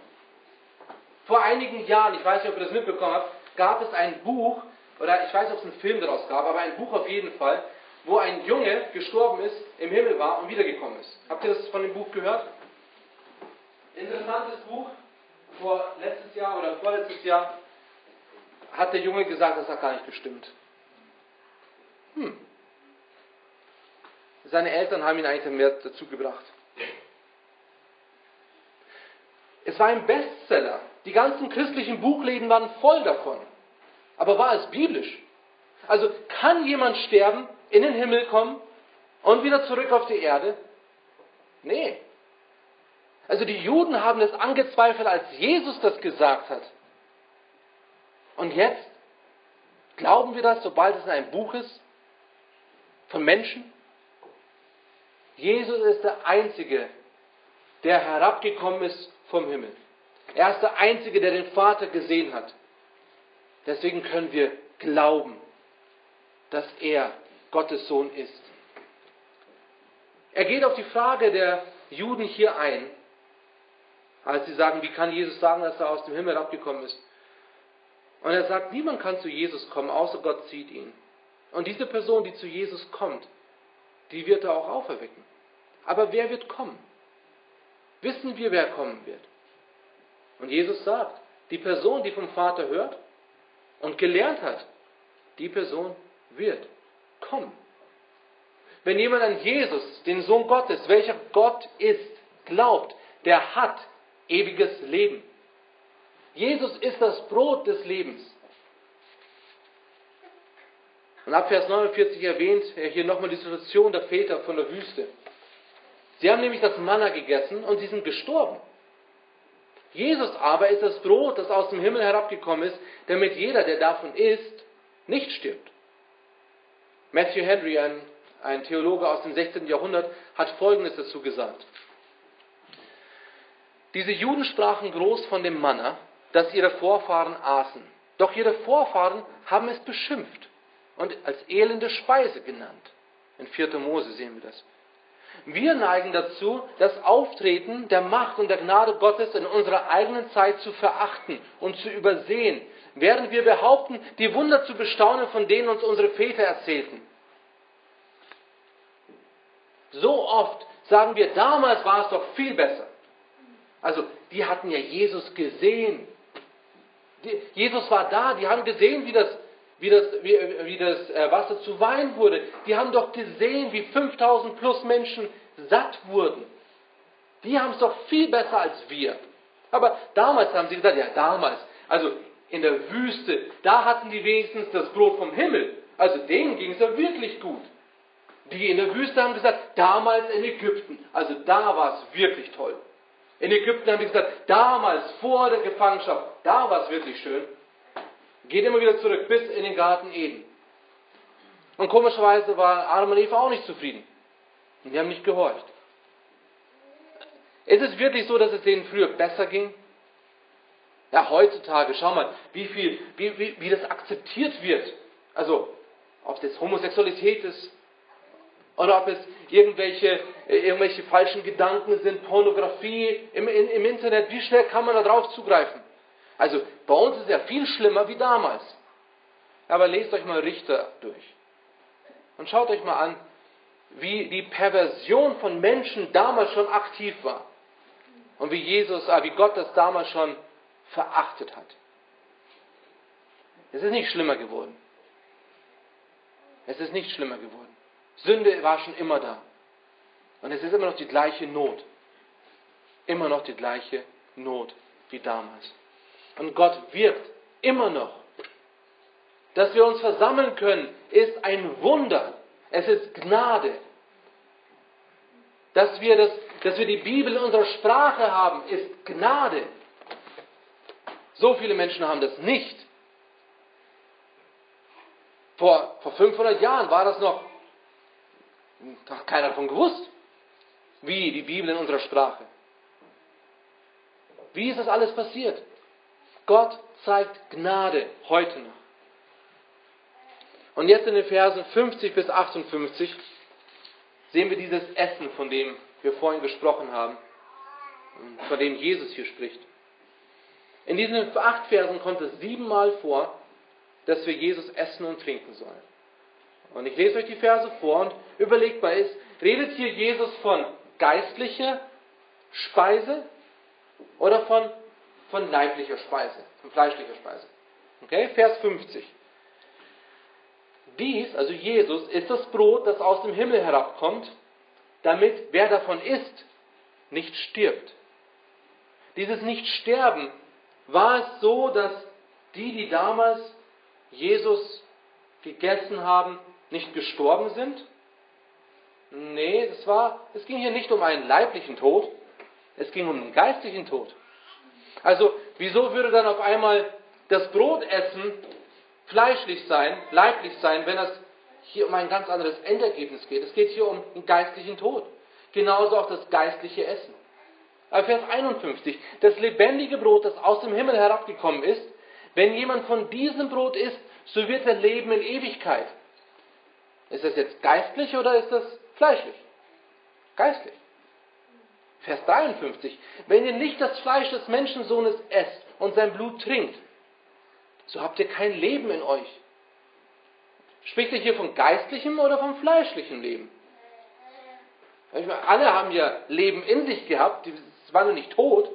Vor einigen Jahren, ich weiß nicht, ob ihr das mitbekommen habt, gab es ein Buch, oder ich weiß ob es einen Film daraus gab, aber ein Buch auf jeden Fall, wo ein Junge gestorben ist, im Himmel war und wiedergekommen ist. Habt ihr das von dem Buch gehört? Interessantes Buch, vor letztes Jahr oder vorletztes Jahr hat der Junge gesagt, das hat gar nicht gestimmt. Hm. Seine Eltern haben ihn eigentlich mehr dazu gebracht. Es war ein Bestseller. Die ganzen christlichen Buchläden waren voll davon. Aber war es biblisch? Also kann jemand sterben, in den Himmel kommen und wieder zurück auf die Erde? Nee. Also die Juden haben es angezweifelt, als Jesus das gesagt hat. Und jetzt glauben wir das, sobald es in einem Buch ist, von Menschen? Jesus ist der Einzige, der herabgekommen ist vom Himmel. Er ist der Einzige, der den Vater gesehen hat. Deswegen können wir glauben, dass er Gottes Sohn ist. Er geht auf die Frage der Juden hier ein, als sie sagen, wie kann Jesus sagen, dass er aus dem Himmel abgekommen ist? Und er sagt, niemand kann zu Jesus kommen, außer Gott zieht ihn. Und diese Person, die zu Jesus kommt, die wird er auch auferwecken. Aber wer wird kommen? Wissen wir, wer kommen wird? Und Jesus sagt, die Person, die vom Vater hört und gelernt hat, die Person wird kommen. Wenn jemand an Jesus, den Sohn Gottes, welcher Gott ist, glaubt, der hat ewiges Leben. Jesus ist das Brot des Lebens. Und ab Vers 49 erwähnt er hier nochmal die Situation der Väter von der Wüste. Sie haben nämlich das Manna gegessen und sie sind gestorben. Jesus aber ist das Brot, das aus dem Himmel herabgekommen ist, damit jeder, der davon isst, nicht stirbt. Matthew Henry, ein, ein Theologe aus dem 16. Jahrhundert, hat Folgendes dazu gesagt. Diese Juden sprachen groß von dem Manna, das ihre Vorfahren aßen. Doch ihre Vorfahren haben es beschimpft und als elende Speise genannt. In 4. Mose sehen wir das. Wir neigen dazu, das Auftreten der Macht und der Gnade Gottes in unserer eigenen Zeit zu verachten und zu übersehen, während wir behaupten, die Wunder zu bestaunen, von denen uns unsere Väter erzählten. So oft sagen wir, damals war es doch viel besser. Also, die hatten ja Jesus gesehen. Jesus war da, die haben gesehen, wie das, wie das, wie, wie das äh, Wasser zu Wein wurde. Die haben doch gesehen, wie 5000 plus Menschen satt wurden. Die haben es doch viel besser als wir. Aber damals haben sie gesagt, ja, damals, also in der Wüste, da hatten die wenigstens das Brot vom Himmel. Also denen ging es ja wirklich gut. Die in der Wüste haben gesagt, damals in Ägypten, also da war es wirklich toll. In Ägypten haben die gesagt, damals vor der Gefangenschaft, da war es wirklich schön. Geht immer wieder zurück bis in den Garten Eden. Und komischerweise war Adam und Eva auch nicht zufrieden. Und die haben nicht gehorcht. Ist es wirklich so, dass es denen früher besser ging? Ja, heutzutage, schau mal, wie viel, wie, wie, wie das akzeptiert wird. Also, ob es Homosexualität ist, oder ob es irgendwelche, irgendwelche falschen Gedanken sind, Pornografie im, in, im Internet, wie schnell kann man da drauf zugreifen? Also bei uns ist es ja viel schlimmer wie damals. Aber lest euch mal Richter durch. Und schaut euch mal an, wie die Perversion von Menschen damals schon aktiv war. Und wie Jesus, äh, wie Gott das damals schon verachtet hat. Es ist nicht schlimmer geworden. Es ist nicht schlimmer geworden. Sünde war schon immer da. Und es ist immer noch die gleiche Not. Immer noch die gleiche Not wie damals. Und Gott wirkt immer noch. Dass wir uns versammeln können, ist ein Wunder. Es ist Gnade. Dass wir, das, dass wir die Bibel in unserer Sprache haben, ist Gnade. So viele Menschen haben das nicht. Vor, vor 500 Jahren war das noch, hat keiner davon gewusst. Wie die Bibel in unserer Sprache. Wie ist das alles passiert? Gott zeigt Gnade heute noch. Und jetzt in den Versen 50 bis 58 sehen wir dieses Essen, von dem wir vorhin gesprochen haben, von dem Jesus hier spricht. In diesen acht Versen kommt es siebenmal vor, dass wir Jesus essen und trinken sollen. Und ich lese euch die Verse vor und überlegt mal, ist, redet hier Jesus von geistlicher Speise oder von, von leiblicher Speise, von fleischlicher Speise? Okay, Vers 50. Dies, also Jesus, ist das Brot, das aus dem Himmel herabkommt, damit wer davon isst, nicht stirbt. Dieses Nicht-Sterben war es so, dass die, die damals Jesus gegessen haben, nicht gestorben sind? Nee, es, war, es ging hier nicht um einen leiblichen Tod, es ging um einen geistlichen Tod. Also, wieso würde dann auf einmal das Brotessen fleischlich sein, leiblich sein, wenn es hier um ein ganz anderes Endergebnis geht? Es geht hier um einen geistlichen Tod. Genauso auch das geistliche Essen. Aber Vers 51, das lebendige Brot, das aus dem Himmel herabgekommen ist, wenn jemand von diesem Brot isst, so wird er leben in Ewigkeit. Ist das jetzt geistlich oder ist das fleischlich? Geistlich. Vers 53. Wenn ihr nicht das Fleisch des Menschensohnes esst und sein Blut trinkt, so habt ihr kein Leben in euch. Spricht er hier von geistlichem oder vom fleischlichen Leben? Alle haben ja Leben in sich gehabt, es war nur nicht tot.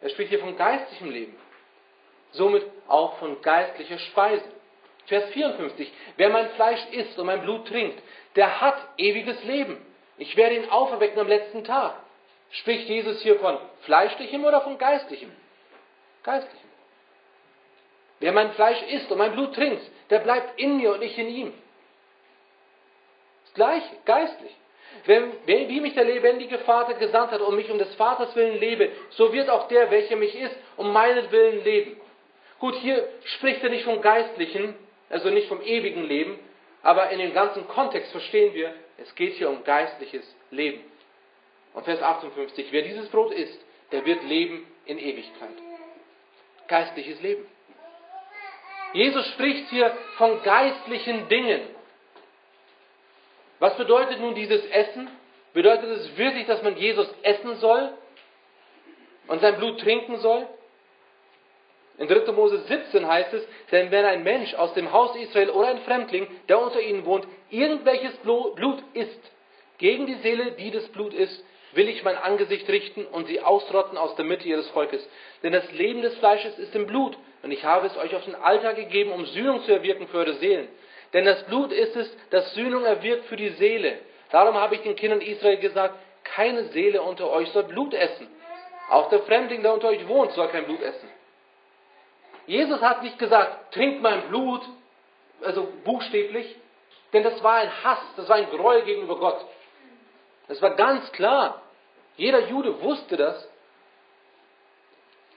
Er spricht hier von geistlichem Leben. Somit auch von geistlicher Speise. Vers 54. Wer mein Fleisch isst und mein Blut trinkt, der hat ewiges Leben. Ich werde ihn auferwecken am letzten Tag. Spricht Jesus hier von fleischlichem oder von geistlichem? Geistlichem. Wer mein Fleisch isst und mein Blut trinkt, der bleibt in mir und ich in ihm. Das gleiche, geistlich. Wenn, wie mich der lebendige Vater gesandt hat und mich um des Vaters willen lebe, so wird auch der, welcher mich ist, um meinen Willen leben. Gut, hier spricht er nicht vom geistlichen, also nicht vom ewigen Leben, aber in dem ganzen Kontext verstehen wir, es geht hier um geistliches Leben. Und Vers 58, wer dieses Brot isst, der wird leben in Ewigkeit. Geistliches Leben. Jesus spricht hier von geistlichen Dingen. Was bedeutet nun dieses Essen? Bedeutet es wirklich, dass man Jesus essen soll und sein Blut trinken soll? In 3. Mose 17 heißt es, denn wenn ein Mensch aus dem Haus Israel oder ein Fremdling, der unter ihnen wohnt, irgendwelches Blut isst, gegen die Seele, die das Blut ist, will ich mein Angesicht richten und sie ausrotten aus der Mitte ihres Volkes. Denn das Leben des Fleisches ist im Blut, und ich habe es euch auf den Altar gegeben, um Sühnung zu erwirken für eure Seelen. Denn das Blut ist es, das Sühnung erwirkt für die Seele. Darum habe ich den Kindern Israel gesagt, keine Seele unter euch soll Blut essen. Auch der Fremdling, der unter euch wohnt, soll kein Blut essen. Jesus hat nicht gesagt, trinkt mein Blut, also buchstäblich, denn das war ein Hass, das war ein Gräuel gegenüber Gott. Das war ganz klar. Jeder Jude wusste das.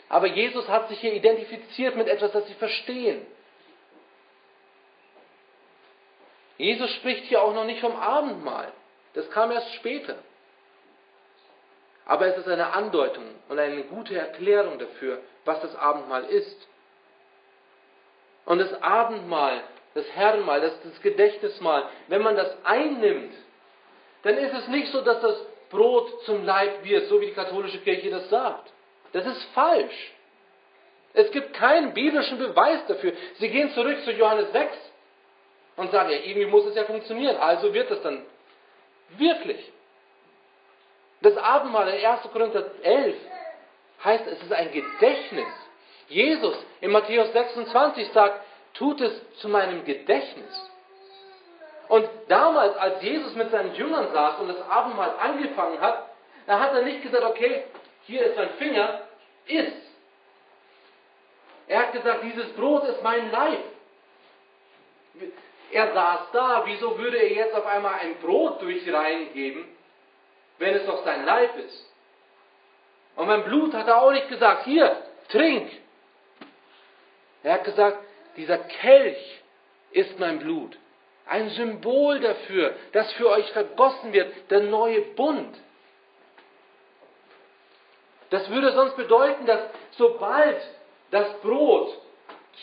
Aber Jesus hat sich hier identifiziert mit etwas, das sie verstehen. Jesus spricht hier auch noch nicht vom Abendmahl. Das kam erst später. Aber es ist eine Andeutung und eine gute Erklärung dafür, was das Abendmahl ist. Und das Abendmahl, das Herrenmahl, das, das Gedächtnismahl, wenn man das einnimmt, dann ist es nicht so, dass das Brot zum Leib wird, so wie die katholische Kirche das sagt. Das ist falsch. Es gibt keinen biblischen Beweis dafür. Sie gehen zurück zu Johannes 6 und sagen, ja, irgendwie muss es ja funktionieren, also wird es dann wirklich. Das Abendmahl in 1. Korinther 11 heißt, es ist ein Gedächtnis. Jesus in Matthäus 26 sagt, tut es zu meinem Gedächtnis. Und damals, als Jesus mit seinen Jüngern saß und das Abendmahl angefangen hat, da hat er nicht gesagt, okay, hier ist mein Finger, iss. Er hat gesagt, dieses Brot ist mein Leib. Er saß da, wieso würde er jetzt auf einmal ein Brot durch die Reihen geben, wenn es doch sein Leib ist? Und mein Blut hat er auch nicht gesagt, hier, trink. Er hat gesagt, dieser Kelch ist mein Blut. Ein Symbol dafür, dass für euch vergossen wird, der neue Bund. Das würde sonst bedeuten, dass sobald das Brot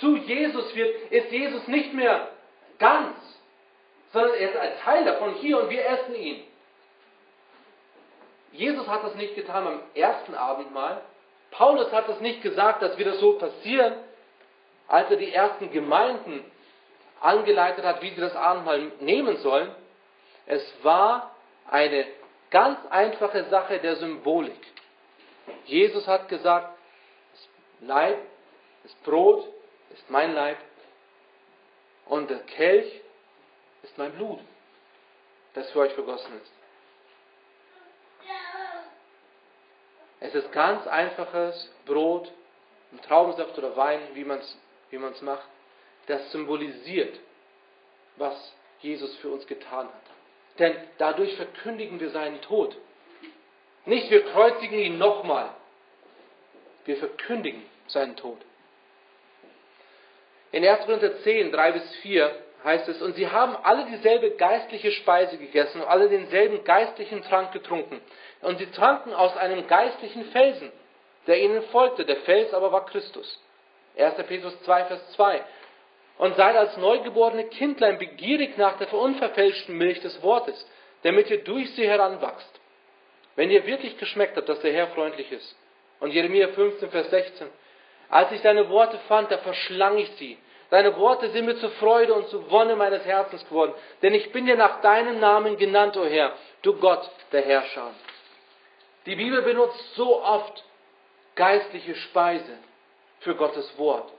zu Jesus wird, ist Jesus nicht mehr ganz, sondern er ist ein Teil davon hier und wir essen ihn. Jesus hat das nicht getan beim ersten Abendmahl. Paulus hat es nicht gesagt, dass wir das so passieren, als er die ersten Gemeinden angeleitet hat, wie sie das Abendmahl nehmen sollen. Es war eine ganz einfache Sache der Symbolik. Jesus hat gesagt, das Leib, das Brot ist mein Leib und der Kelch ist mein Blut, das für euch vergossen ist. Es ist ganz einfaches Brot, Traubensaft oder Wein, wie man es wie macht, das symbolisiert, was Jesus für uns getan hat. Denn dadurch verkündigen wir seinen Tod. Nicht wir kreuzigen ihn nochmal. Wir verkündigen seinen Tod. In 1. Korinther 10, 3 bis 4 heißt es, und sie haben alle dieselbe geistliche Speise gegessen und alle denselben geistlichen Trank getrunken. Und sie tranken aus einem geistlichen Felsen, der ihnen folgte. Der Fels aber war Christus. 1. Petrus 2, Vers 2. Und seid als neugeborene Kindlein begierig nach der unverfälschten Milch des Wortes, damit ihr durch sie heranwachst. Wenn ihr wirklich geschmeckt habt, dass der Herr freundlich ist. Und Jeremia 15, Vers 16. Als ich deine Worte fand, da verschlang ich sie. Deine Worte sind mir zur Freude und zur Wonne meines Herzens geworden. Denn ich bin dir nach deinem Namen genannt, o oh Herr, du Gott der Herrscher. Die Bibel benutzt so oft geistliche Speise für Gottes Wort.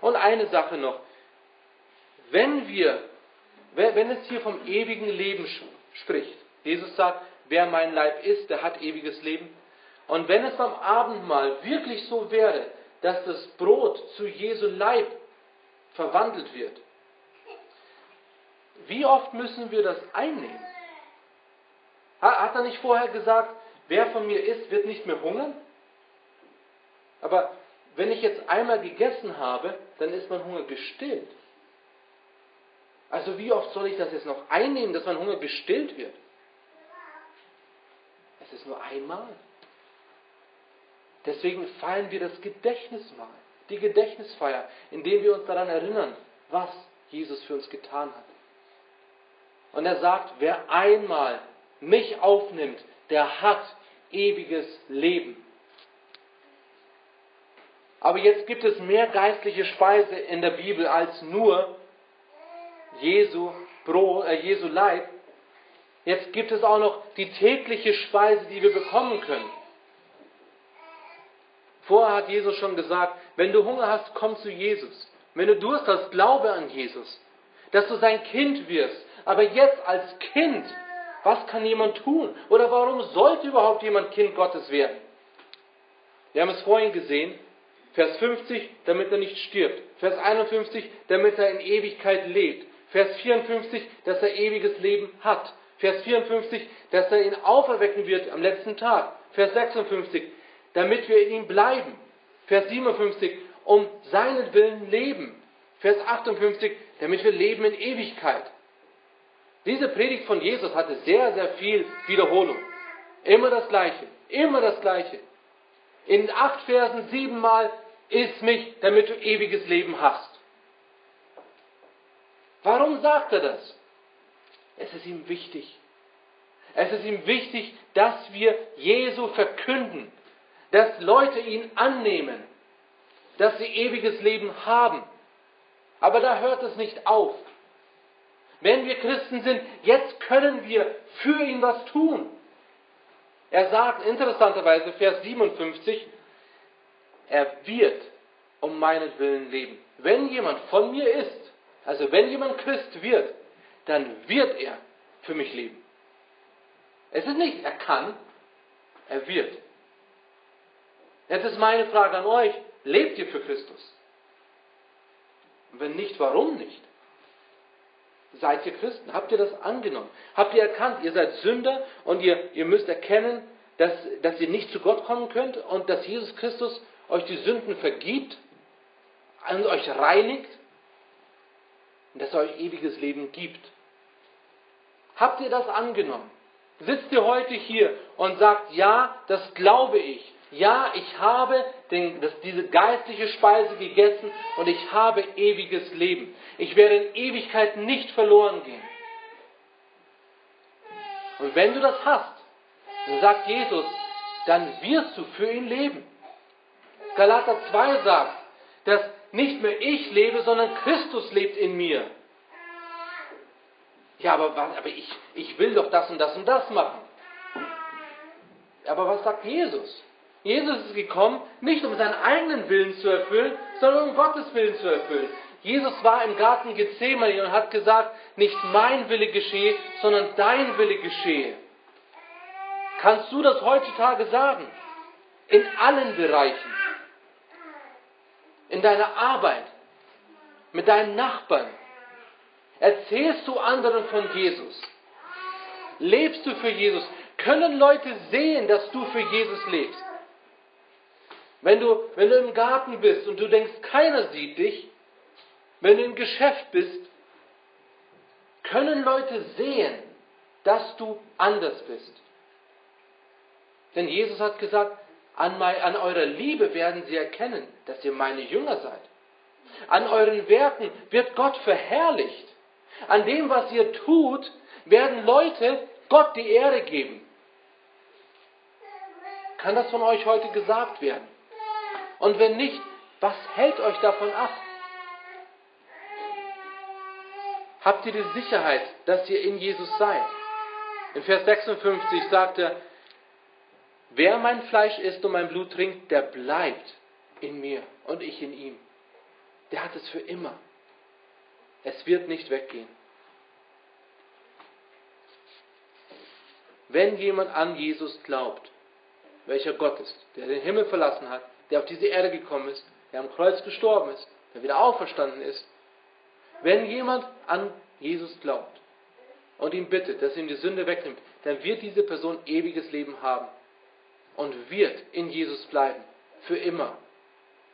Und eine Sache noch. Wenn wir, wenn es hier vom ewigen Leben spricht, Jesus sagt, wer mein Leib ist, der hat ewiges Leben. Und wenn es beim Abendmahl wirklich so wäre, dass das Brot zu Jesu Leib verwandelt wird, wie oft müssen wir das einnehmen? Hat er nicht vorher gesagt, wer von mir isst, wird nicht mehr hungern? Aber wenn ich jetzt einmal gegessen habe, dann ist mein Hunger gestillt. Also wie oft soll ich das jetzt noch einnehmen, dass mein Hunger gestillt wird? Es ist nur einmal. Deswegen feiern wir das Gedächtnismahl, die Gedächtnisfeier, indem wir uns daran erinnern, was Jesus für uns getan hat. Und er sagt, wer einmal mich aufnimmt, der hat ewiges Leben. Aber jetzt gibt es mehr geistliche Speise in der Bibel als nur Jesu, Brot, äh, Jesu Leib. Jetzt gibt es auch noch die tägliche Speise, die wir bekommen können. Vorher hat Jesus schon gesagt, wenn du Hunger hast, komm zu Jesus. Wenn du Durst hast, glaube an Jesus. Dass du sein Kind wirst. Aber jetzt als Kind, was kann jemand tun? Oder warum sollte überhaupt jemand Kind Gottes werden? Wir haben es vorhin gesehen. Vers 50, damit er nicht stirbt. Vers 51, damit er in Ewigkeit lebt. Vers 54, dass er ewiges Leben hat. Vers 54, dass er ihn auferwecken wird am letzten Tag. Vers 56, damit wir in ihm bleiben. Vers 57, um seinen Willen leben. Vers 58, damit wir leben in Ewigkeit. Diese Predigt von Jesus hatte sehr, sehr viel Wiederholung. Immer das Gleiche, immer das Gleiche. In acht Versen siebenmal Iss mich, damit du ewiges Leben hast. Warum sagt er das? Es ist ihm wichtig. Es ist ihm wichtig, dass wir Jesu verkünden, dass Leute ihn annehmen, dass sie ewiges Leben haben. Aber da hört es nicht auf. Wenn wir Christen sind, jetzt können wir für ihn was tun. Er sagt interessanterweise, Vers 57, er wird um meinetwillen leben. Wenn jemand von mir ist, also wenn jemand Christ wird, dann wird er für mich leben. Es ist nicht, er kann, er wird. Jetzt ist meine Frage an euch, lebt ihr für Christus? Wenn nicht, warum nicht? seid ihr Christen? Habt ihr das angenommen? Habt ihr erkannt, ihr seid Sünder und ihr, ihr müsst erkennen, dass, dass ihr nicht zu Gott kommen könnt und dass Jesus Christus euch die Sünden vergibt und euch reinigt und dass er euch ewiges Leben gibt? Habt ihr das angenommen? Sitzt ihr heute hier und sagt, ja, das glaube ich. Ja, ich habe den, das, diese geistliche Speise gegessen und ich habe ewiges Leben. Ich werde in Ewigkeit nicht verloren gehen. Und wenn du das hast, dann sagt Jesus, dann wirst du für ihn leben. Galater 2 sagt, dass nicht mehr ich lebe, sondern Christus lebt in mir. Ja, aber, aber ich, ich will doch das und das und das machen. Aber was sagt Jesus? Jesus ist gekommen, nicht um seinen eigenen Willen zu erfüllen, sondern um Gottes Willen zu erfüllen. Jesus war im Garten Gethsemane und hat gesagt, nicht mein Wille geschehe, sondern dein Wille geschehe. Kannst du das heutzutage sagen? In allen Bereichen. In deiner Arbeit, mit deinen Nachbarn. Erzählst du anderen von Jesus? Lebst du für Jesus? Können Leute sehen, dass du für Jesus lebst? Wenn du, wenn du im Garten bist und du denkst, keiner sieht dich, wenn du im Geschäft bist, können Leute sehen, dass du anders bist. Denn Jesus hat gesagt, an, mein, an eurer Liebe werden sie erkennen, dass ihr meine Jünger seid. An euren Werken wird Gott verherrlicht. An dem, was ihr tut, werden Leute Gott die Ehre geben. Kann das von euch heute gesagt werden? Und wenn nicht, was hält euch davon ab? Habt ihr die Sicherheit, dass ihr in Jesus seid? In Vers 56 sagt er, wer mein Fleisch isst und mein Blut trinkt, der bleibt in mir und ich in ihm. Der hat es für immer. Es wird nicht weggehen. Wenn jemand an Jesus glaubt, welcher Gott ist, der den Himmel verlassen hat, der auf diese Erde gekommen ist, der am Kreuz gestorben ist, der wieder auferstanden ist. Wenn jemand an Jesus glaubt und ihn bittet, dass er ihm die Sünde wegnimmt, dann wird diese Person ewiges Leben haben und wird in Jesus bleiben, für immer.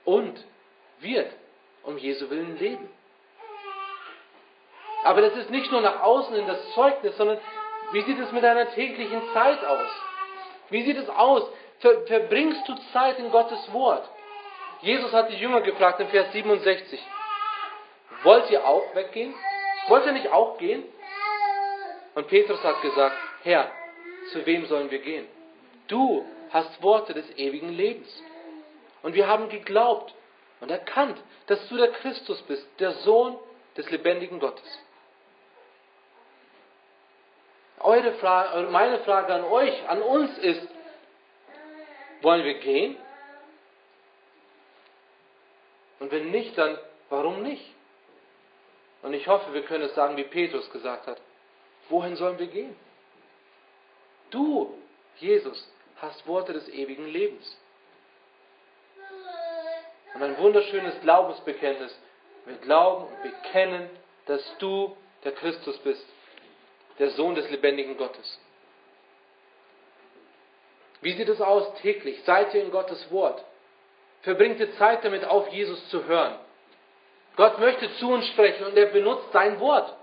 Und wird um Jesu Willen leben. Aber das ist nicht nur nach außen in das Zeugnis, sondern wie sieht es mit deiner täglichen Zeit aus? Wie sieht es aus? ver, verbringst du Zeit in Gottes Wort? Jesus hat die Jünger gefragt in Vers 67, wollt ihr auch weggehen? Wollt ihr nicht auch gehen? Und Petrus hat gesagt, Herr, zu wem sollen wir gehen? Du hast Worte des ewigen Lebens. Und wir haben geglaubt und erkannt, dass du der Christus bist, der Sohn des lebendigen Gottes. Eure Frage, meine Frage an euch, an uns ist, wollen wir gehen? Und wenn nicht, dann warum nicht? Und ich hoffe, wir können es sagen, wie Petrus gesagt hat. Wohin sollen wir gehen? Du, Jesus, hast Worte des ewigen Lebens. Und ein wunderschönes Glaubensbekenntnis. Wir glauben und bekennen, dass du der Christus bist, der Sohn des lebendigen Gottes. Wie sieht es aus täglich? Seid ihr in Gottes Wort? Verbringt ihr Zeit damit, auf Jesus zu hören? Gott möchte zu uns sprechen und er benutzt sein Wort.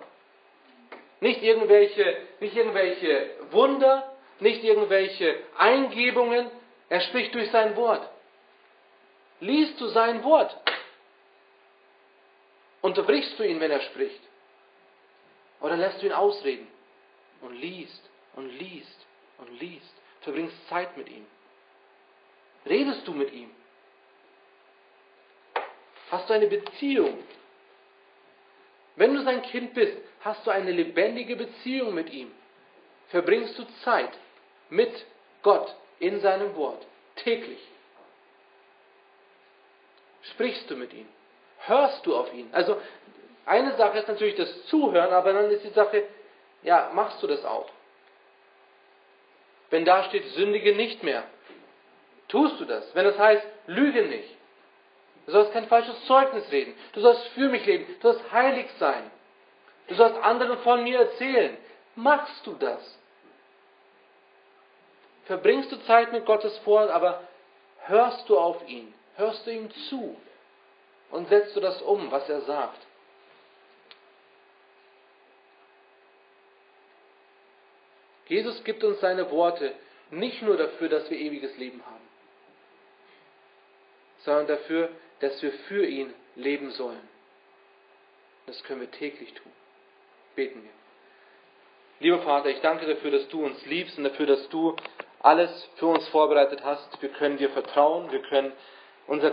Nicht irgendwelche, nicht irgendwelche Wunder, nicht irgendwelche Eingebungen. Er spricht durch sein Wort. Liest du sein Wort? Unterbrichst du ihn, wenn er spricht? Oder lässt du ihn ausreden? Und liest und liest und liest verbringst Zeit mit ihm? Redest du mit ihm? Hast du eine Beziehung? Wenn du sein Kind bist, hast du eine lebendige Beziehung mit ihm. Verbringst du Zeit mit Gott in seinem Wort, täglich. Sprichst du mit ihm? Hörst du auf ihn? Also eine Sache ist natürlich das Zuhören, aber dann ist die Sache, ja, machst du das auch? Wenn da steht, sündige nicht mehr, tust du das. Wenn das heißt, lüge nicht. Du sollst kein falsches Zeugnis reden. Du sollst für mich leben. Du sollst heilig sein. Du sollst anderen von mir erzählen. Machst du das? Verbringst du Zeit mit Gottes Wort, aber hörst du auf ihn? Hörst du ihm zu? Und setzt du das um, was er sagt? Jesus gibt uns seine Worte nicht nur dafür, dass wir ewiges Leben haben, sondern dafür, dass wir für ihn leben sollen. Das können wir täglich tun. Beten wir. Lieber Vater, ich danke dafür, dass du uns liebst und dafür, dass du alles für uns vorbereitet hast. Wir können dir vertrauen, wir können unser